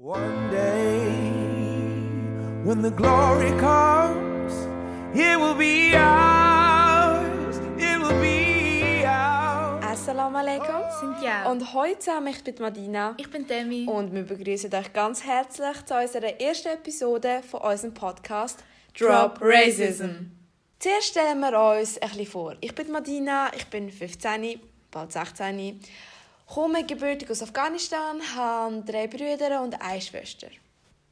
One day, when the glory comes, it will be ours. It will be ours. Assalamu alaikum. Sind ja. Und heute zusammen, ich bin Madina. ich bin Demi. Und wir begrüßen euch ganz herzlich zu unserer ersten Episode von unserem Podcast Drop Racism. Zuerst stellen wir uns ein bisschen vor. Ich bin Madina, ich bin 15, bald 16, komme gebürtig aus Afghanistan, habe drei Brüder und eine Schwester.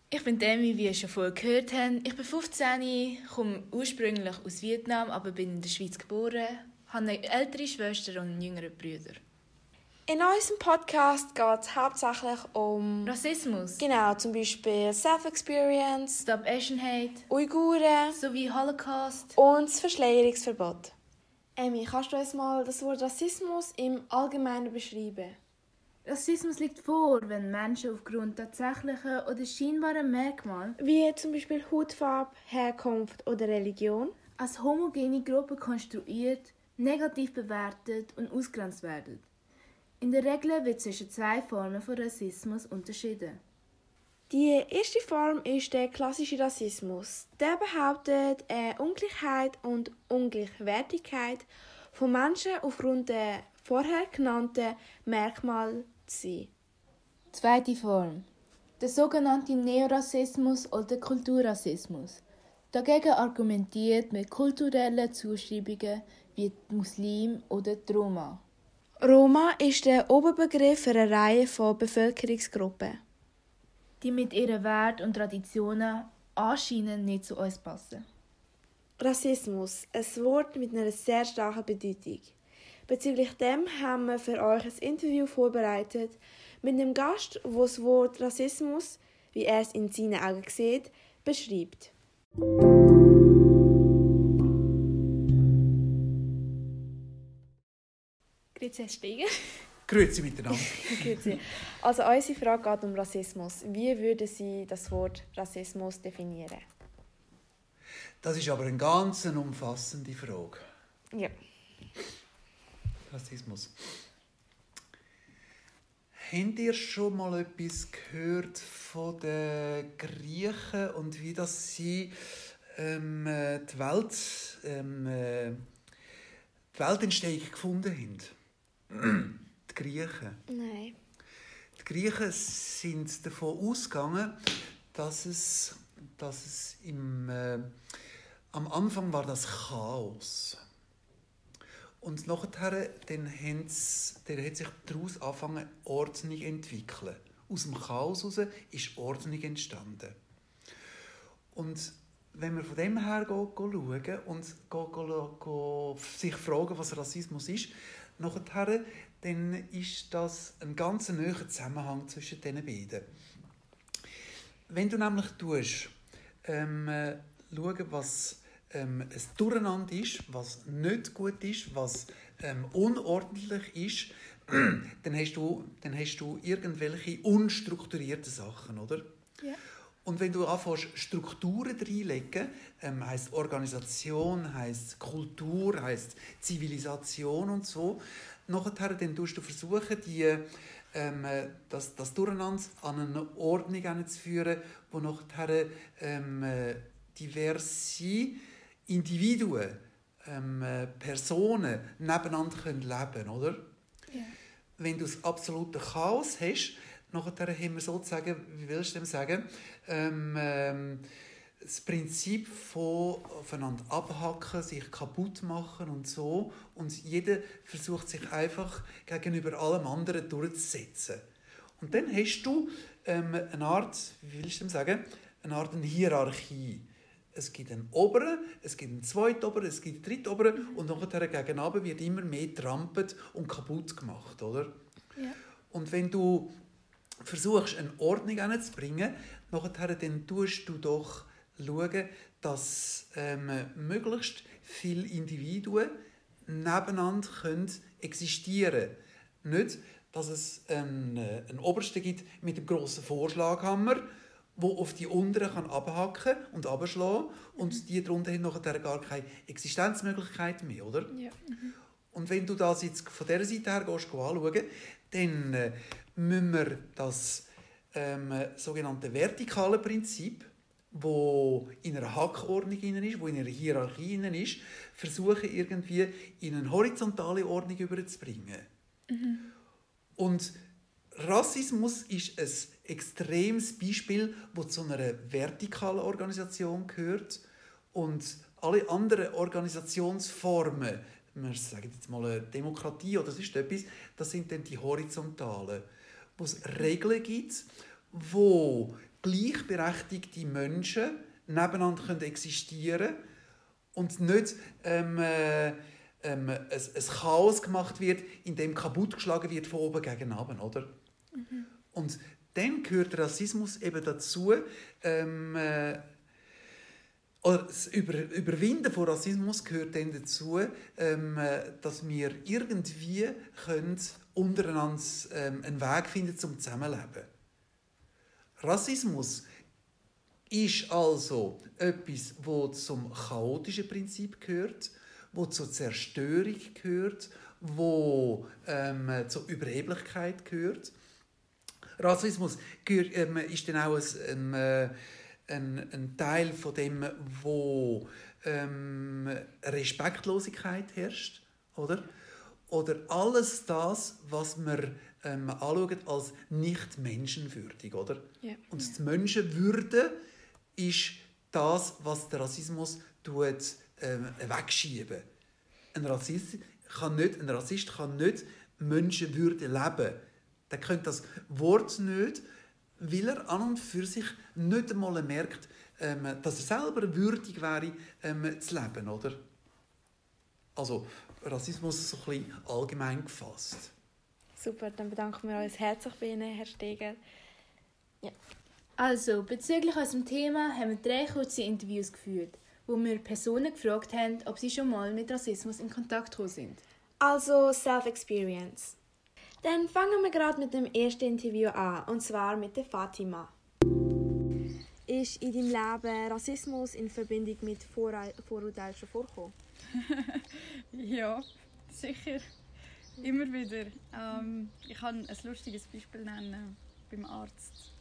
Ich bin Demi, wie ihr schon vorher gehört habt. Ich bin 15, komme ursprünglich aus Vietnam, aber bin in der Schweiz geboren. Habe eine ältere Schwester und jüngere Brüder. In unserem Podcast geht es hauptsächlich um Rassismus, genau zum Beispiel Self-Experience, Stop Asian Hate Uiguren sowie Holocaust. und das Verschleierungsverbot. Emmy, kannst du uns mal das Wort Rassismus im Allgemeinen beschreiben? Rassismus liegt vor, wenn Menschen aufgrund tatsächlicher oder scheinbarer Merkmale Wie zum Beispiel Hautfarbe, Herkunft oder Religion? als homogene Gruppe konstruiert, negativ bewertet und ausgrenzt werden. In der Regel wird zwischen zwei Formen von Rassismus unterschieden. Die erste Form ist der klassische Rassismus. Der behauptet, eine Ungleichheit und Ungleichwertigkeit von Menschen aufgrund der vorher genannten Merkmale zu sein. Zweite Form. Der sogenannte Neorassismus oder Kulturrassismus. Dagegen argumentiert mit kulturellen Zuschreibungen wie Muslim oder Roma. Roma ist der Oberbegriff für eine Reihe von Bevölkerungsgruppen. Die mit ihren Werten und Traditionen anscheinend nicht zu uns passen. Rassismus, ein Wort mit einer sehr starken Bedeutung. Bezüglich dem haben wir für euch ein Interview vorbereitet mit einem Gast, wo das Wort Rassismus, wie er es in seinen Augen sieht, beschreibt. Grüezi, Steiger. Grüezi miteinander. Grüezi. Also unsere Frage geht um Rassismus. Wie würden Sie das Wort Rassismus definieren? Das ist aber eine ganz umfassende Frage. Ja. Rassismus. Habt ihr schon mal etwas gehört von den Griechen und wie das sie ähm, äh, die, Welt, ähm, äh, die Weltentstehung gefunden haben? Die Griechen. Nein. Die Griechen sind davon ausgegangen, dass es, dass es im, äh, am Anfang war das Chaos. Und nachher dann dann hat sich daraus angefangen, Ordnung zu entwickeln. Aus dem Chaos heraus ist Ordnung entstanden. Und wenn wir von dem her schauen und sich fragen, was Rassismus ist, nachher, dann ist das ein ganz naher Zusammenhang zwischen diesen beiden. Wenn du nämlich tust, ähm, äh, schauen, was ähm, ein Durcheinander ist, was nicht gut ist, was ähm, unordentlich ist, dann hast, du, dann hast du irgendwelche unstrukturierten Sachen, oder? Ja. Und wenn du anfängst, Strukturen reinlegen, ähm, heisst Organisation, heisst Kultur, heisst Zivilisation und so, nachher dann tust du versuchen, die, ähm, äh, das, das Durcheinander an eine Ordnung zu führen, wo nachher ähm, äh, diverse Individuen, ähm, äh, Personen nebeneinander können leben oder? Ja. wenn du das absolute Chaos hast, nachher haben wir sozusagen, wie willst du dem sagen, ähm, ähm, das Prinzip von aufeinander abhacken, sich kaputt machen und so. Und jeder versucht sich einfach gegenüber allem anderen durchzusetzen. Und dann hast du ähm, eine Art, wie willst du sagen, eine Art eine Hierarchie. Es gibt einen Oberen, es gibt einen Zweitoberen, es gibt einen Drittoberen und nachher gegen oben wird immer mehr trampelt und kaputt gemacht, oder? Ja. Und wenn du versuchst, eine Ordnung hinzubringen, nachher dann tust du doch schauen, dass ähm, möglichst viele Individuen nebeneinander können existieren können. Nicht, dass es einen, äh, einen Obersten gibt mit einem grossen Vorschlaghammer, wo auf die unteren kann abhacken und abschlagen und die darunter haben nachher gar keine Existenzmöglichkeit mehr, oder? Ja. Und wenn du das jetzt von dieser Seite her gehst, anschauen, dann äh, müssen wir das ähm, sogenannte vertikale Prinzip, wo in einer Hackordnung ist, wo in einer Hierarchie ist, versuchen irgendwie in eine horizontale Ordnung überzubringen. Und Rassismus ist ein extremes Beispiel, wo zu einer vertikalen Organisation gehört und alle anderen Organisationsformen, wir sagen jetzt mal eine Demokratie oder sonst etwas, das sind dann die horizontalen, wo es Regeln gibt, wo gleichberechtigte Menschen nebeneinander können existieren können und nicht ähm, äh, ähm, ein, ein Chaos gemacht wird, in dem kaputtgeschlagen wird von oben gegen unten, oder? Und dann gehört Rassismus eben dazu, ähm, äh, oder das Über Überwinden von Rassismus gehört dann dazu, ähm, äh, dass wir irgendwie können untereinander ähm, einen Weg finden zum Zusammenleben. Rassismus ist also etwas, wo zum chaotischen Prinzip gehört, wo zur Zerstörung gehört, wo ähm, zur Überheblichkeit gehört. Rassismus gehört, ähm, ist dann auch ein, ein, ein, ein Teil von dem, wo ähm, Respektlosigkeit herrscht, oder? Oder alles das, was wir ähm, anschauen als nicht menschenwürdig, oder? Ja. Und die Menschenwürde ist das, was der Rassismus tut, ähm, wegschieben. Ein Rassist kann nicht, ein Rassist kann nicht Menschenwürde leben. Der kennt das Wort nicht, weil er an und für sich nicht einmal merkt, ähm, dass er selber würdig wäre, ähm, zu leben, oder? Also Rassismus so ein bisschen allgemein gefasst. Super, dann bedanken wir uns herzlich bei Ihnen, Herr Steger. Also, bezüglich unserem Thema haben wir drei kurze Interviews geführt, wo wir Personen gefragt haben, ob sie schon mal mit Rassismus in Kontakt gekommen sind. Also Self-Experience. Dann fangen wir gerade mit dem ersten Interview an, und zwar mit der Fatima. Ist in deinem Leben Rassismus in Verbindung mit Vorur- Vorurteilen schon vorgekommen? Ja, sicher. Immer wieder. Ähm, ich kann ein lustiges Beispiel nennen beim Arzt.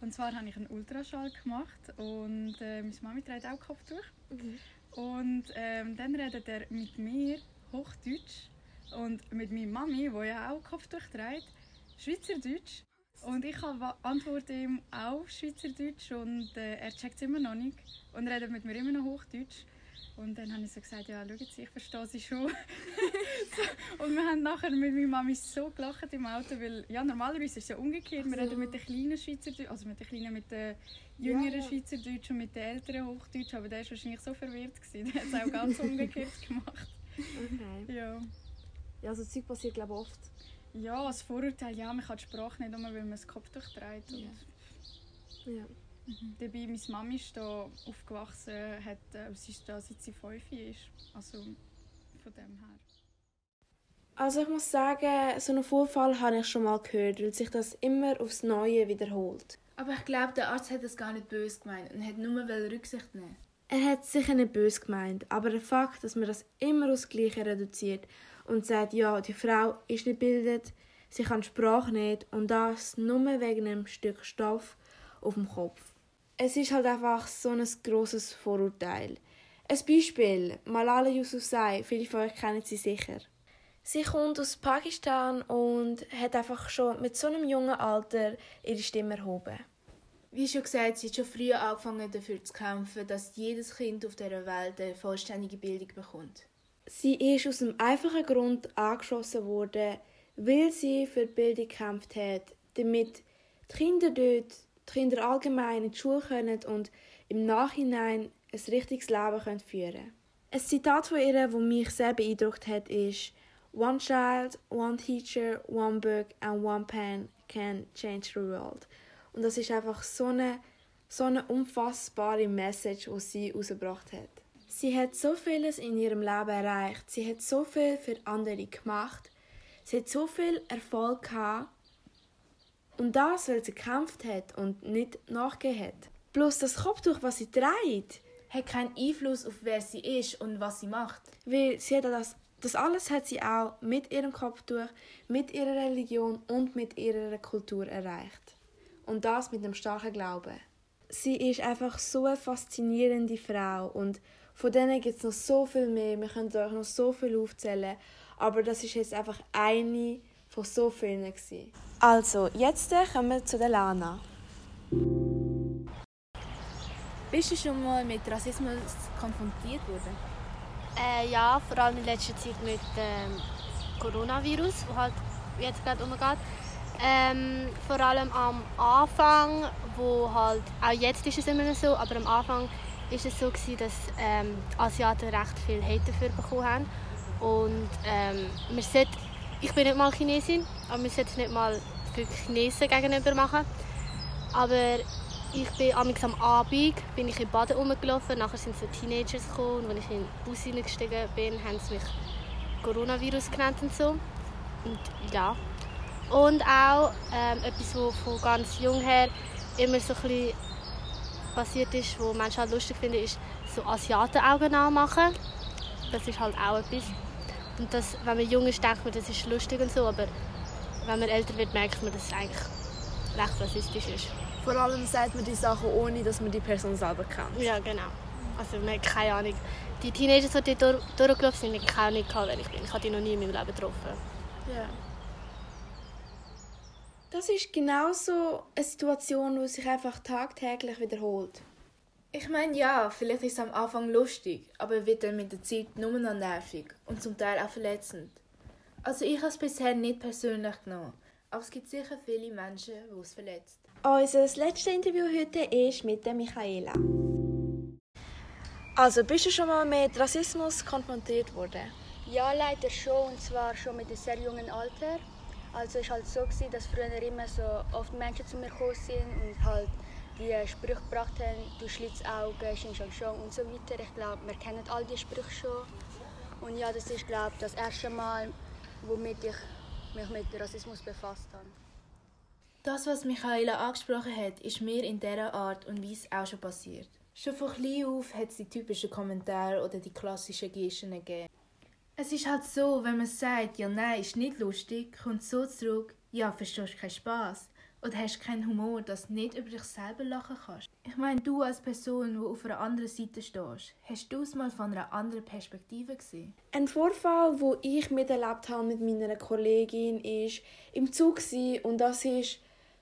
Und zwar habe ich einen Ultraschall gemacht und äh, meine Mami trägt auch Kopftuch. Und ähm, dann redet er mit mir Hochdeutsch und mit meiner Mami, die ja auch Kopftuch trägt, Schweizerdeutsch. Und ich antworte ihm auch Schweizerdeutsch und äh, er checkt es immer noch nicht und redet mit mir immer noch Hochdeutsch. Und dann habe ich so gesagt, ja, schauen Sie, ich verstehe Sie schon. so, und wir haben nachher mit meiner Mami so gelacht im Auto, weil ja, normalerweise ist es ja umgekehrt. Wir reden mit den kleinen Schweizerdeutsch, also mit den kleinen, mit den jüngeren ja. Schweizerdeutsch und mit den älteren Hochdeutsch, aber der war wahrscheinlich so verwirrt. Gewesen. Der hat es auch ganz umgekehrt gemacht. Okay. Ja. Ja, so Zeug passiert glaube ich oft. ja, als Vorurteil, ja, man kann die Sprache nicht nur, weil man das Kopftuch trägt. Und Ja. Ja. Dabei, meine Mami ist hier aufgewachsen, hat, äh, sie ist da seit sie fünf ist. Also von dem her. Also ich muss sagen, so einen Vorfall habe ich schon mal gehört, weil sich das immer aufs Neue wiederholt. Aber ich glaube, der Arzt hat das gar nicht böse gemeint und hat nur Rücksicht nehmen. Er hat sicher nicht böse gemeint, aber der Fakt, dass man das immer aufs Gleiche reduziert und sagt, ja, die Frau ist nicht gebildet, sie kann die Sprache nicht und das nur wegen einem Stück Stoff auf dem Kopf. Es ist halt einfach so ein grosses Vorurteil. Ein Beispiel, Malala Yousafzai, viele von euch kennen sie sicher. Sie kommt aus Pakistan und hat einfach schon mit so einem jungen Alter ihre Stimme erhoben. Wie schon gesagt, sie hat schon früher angefangen dafür zu kämpfen, dass jedes Kind auf dieser Welt eine vollständige Bildung bekommt. Sie ist aus einem einfachen Grund angeschossen worden, weil sie für die Bildung gekämpft hat, damit die Kinder dort, die Kinder allgemein in die Schule können und im Nachhinein ein richtiges Leben können führen Ein Zitat von ihr, das mich sehr beeindruckt hat, ist One child, one teacher, one book and one pen can change the world. Und das ist einfach so eine, so eine unfassbare Message, die sie herausgebracht hat. Sie hat so vieles in ihrem Leben erreicht. Sie hat so viel für andere gemacht. Sie hat so viel Erfolg gehabt. Und das, weil sie gekämpft hat und nicht nachgegeben hat. Plus das Kopftuch, was sie trägt. Hat keinen Einfluss auf wer sie ist und was sie macht. Weil sie hat das, das alles hat sie auch mit ihrem Kopftuch, mit ihrer Religion und mit ihrer Kultur erreicht. Und das mit einem starken Glauben. Sie ist einfach so eine faszinierende Frau und von denen gibt es noch so viel mehr. Wir können euch noch so viel aufzählen. Aber das ist jetzt einfach eine von so vielen. Gewesen. Also, jetzt kommen wir zu der Lana. Bist du schon mal mit Rassismus konfrontiert worden? Äh, ja, vor allem in letzter Zeit mit dem Coronavirus, wo halt jetzt gerade umgeht. Ähm, vor allem am Anfang, wo halt, auch jetzt ist es immer noch so, aber am Anfang ist es so gewesen, dass ähm, Asiaten recht viel Hate dafür bekommen haben. Und ähm, man sollte, ich bin nicht mal Chinesin, aber man sollte es nicht mal für Chinesen gegenüber machen. Aber ich bin am Abend bin ich in Baden rumgelaufen, nachher sind so Teenagers gekommen und als ich in den Bus hineingestiegen bin, haben sie mich Coronavirus genannt und so. Und ja. Und auch ähm, etwas, was von ganz jung her immer so ein passiert ist, was Menschen halt lustig finden, ist so Asiatenaugen anmachen. Das ist halt auch etwas. Und das, wenn man jung ist, denkt man, das ist lustig und so, aber wenn man älter wird, merkt man, dass es eigentlich recht rassistisch ist. Vor allem sagt man die Sachen, ohne dass man die Person selber kennt. Ja, genau. Also man hat keine Ahnung. Die Teenager, die dort durchgelaufen sind, ich keine Ahnung, wer ich bin. Ich habe die noch nie in meinem Leben getroffen. Ja. Das ist genauso eine Situation, die sich einfach tagtäglich wiederholt. Ich meine, ja, vielleicht ist es am Anfang lustig, aber wird dann mit der Zeit nur noch nervig und zum Teil auch verletzend. Also ich habe es bisher nicht persönlich genommen, aber es gibt sicher viele Menschen, die es verletzt. Unser letztes Interview heute ist mit der Michaela. Also, bist du schon mal mit Rassismus konfrontiert worden? Ja, leider schon, und zwar schon mit einem sehr jungen Alter. Also es war halt so, gewesen, dass früher immer so oft Menschen zu mir gekommen sind und halt die Sprüche gebracht haben, du Schlitzaugen, Xing Shang und so weiter. Ich glaube, wir kennen all diese Sprüche schon. Und ja, das ist, glaube das erste Mal, womit ich mich mit Rassismus befasst habe. Das, was Michaela angesprochen hat, ist mir in dieser Art und Weise auch schon passiert. Schon von klein auf hat es die typischen Kommentare oder die klassischen Gesten gegeben. Es ist halt so, wenn man sagt, ja nein, ist nicht lustig, kommt so zurück, ja, verstehst du keinen Spass oder hast keinen Humor, dass du nicht über dich selber lachen kannst. Ich meine, du als Person, die auf einer anderen Seite stehst, hast du es mal von einer anderen Perspektive gesehen? Ein Vorfall, wo ich miterlebt habe mit meiner Kollegin, ist im Zug und das ist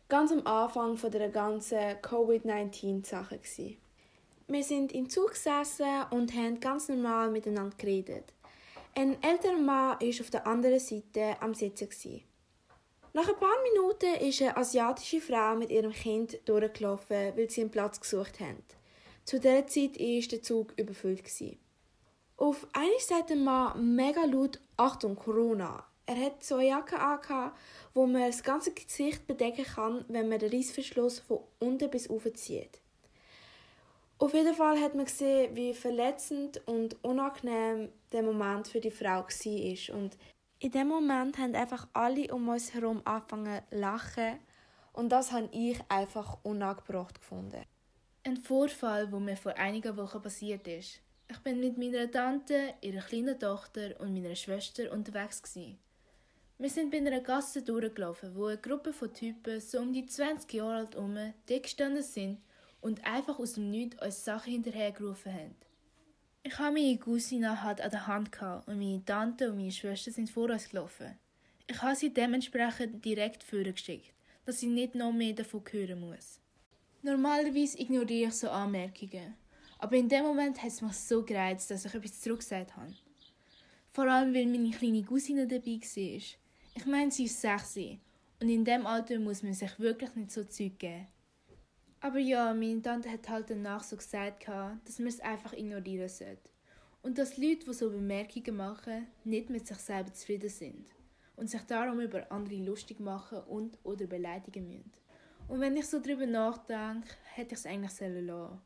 ganz am Anfang von der ganzen Covid-19-Sache Wir sind im Zug gesessen und haben ganz normal miteinander geredet. Ein älterer Mann war auf der anderen Seite am Sitzen. Nach ein paar Minuten ist eine asiatische Frau mit ihrem Kind durchgelaufen, weil sie einen Platz gesucht haben. Zu dieser Zeit war der Zug überfüllt. Auf einer der Mann mega laut Achtung, Corona. Er hat so eine Jacke an, wo man das ganze Gesicht bedecken kann, wenn man den Reissverschluss von unten bis oben zieht. Auf jeden Fall hat man gesehen, wie verletzend und unangenehm der Moment für die Frau war. Und in dem Moment haben einfach alle um uns herum angefangen zu lachen. Und das habe ich einfach unangebracht gefunden. Ein Vorfall, wo mir vor einigen Wochen passiert ist. Ich bin mit meiner Tante, ihrer kleinen Tochter und meiner Schwester unterwegs gewesen. Wir sind bei einer Gasse durchgelaufen, wo eine Gruppe von Typen so um die 20 Jahre alt herum gestanden sind und einfach aus dem Nichts uns Sachen hinterhergerufen haben. Ich habe meine Cousine halt an der Hand und meine Tante und meine Schwester sind vor uns gelaufen. Ich habe sie dementsprechend direkt vorgeschickt, dass sie nicht noch mehr davon hören muss. Normalerweise ignoriere ich so Anmerkungen, aber in dem Moment hat es mich so gereizt, dass ich etwas zurückgesagt habe. Vor allem, weil meine kleine Cousine dabei war. Ich meine, sie ist sechs und in dem Alter muss man sich wirklich nicht so Zeug geben. Aber ja, meine Tante hat halt danach so gesagt, dass man es einfach ignorieren sollte. Und dass Leute, die so Bemerkungen machen, nicht mit sich selber zufrieden sind. Und sich darum über andere lustig machen und oder beleidigen müssen. Und wenn ich so darüber nachdenke, hätte ich es eigentlich sollen lassen.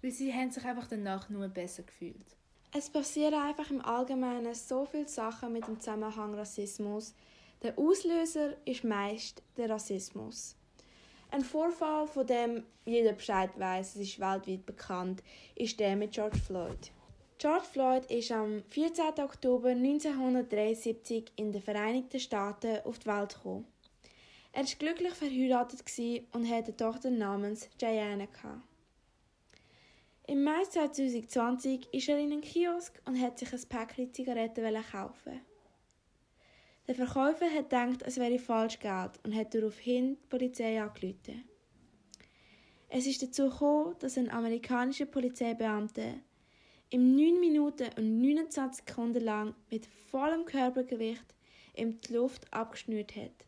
Weil sie haben sich einfach danach nur besser gefühlt. Es passieren einfach im Allgemeinen so viele Sachen mit dem Zusammenhang Rassismus. Der Auslöser ist meist der Rassismus. Ein Vorfall, von dem jeder Bescheid weiß, es ist weltweit bekannt, ist der mit George Floyd. George Floyd ist am 14. Oktober 1973 in den Vereinigten Staaten auf die Welt gekommen. Er war glücklich verheiratet und hatte eine Tochter namens Diana. Im Mai 2020 ist er in einen Kiosk und hat sich ein Päckchen Zigaretten kaufen. Der Verkäufer hat gedacht, es wäre falsch Geld und hat daraufhin die Polizei angerufen. Es ist dazu gekommen, dass ein amerikanischer Polizeibeamter im 9 Minuten und 29 Sekunden lang mit vollem Körpergewicht ihm die Luft abgeschnürt hat.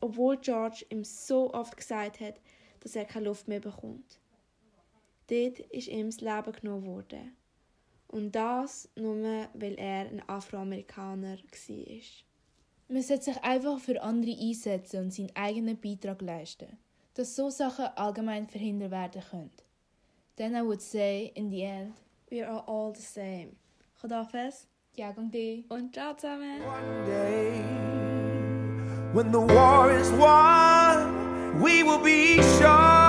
Obwohl George ihm so oft gesagt hat, dass er keine Luft mehr bekommt. Dort ist ihm das Leben genommen worden. Und das nur, weil er ein Afroamerikaner war. Man sollte sich einfach für andere einsetzen und seinen eigenen Beitrag leisten, dass so Sachen allgemein verhindert werden können. Then I would say, in the end, We are all the same. Khadafes ja, gang die. und ciao zusammen. One day, when the war is won, we will be sure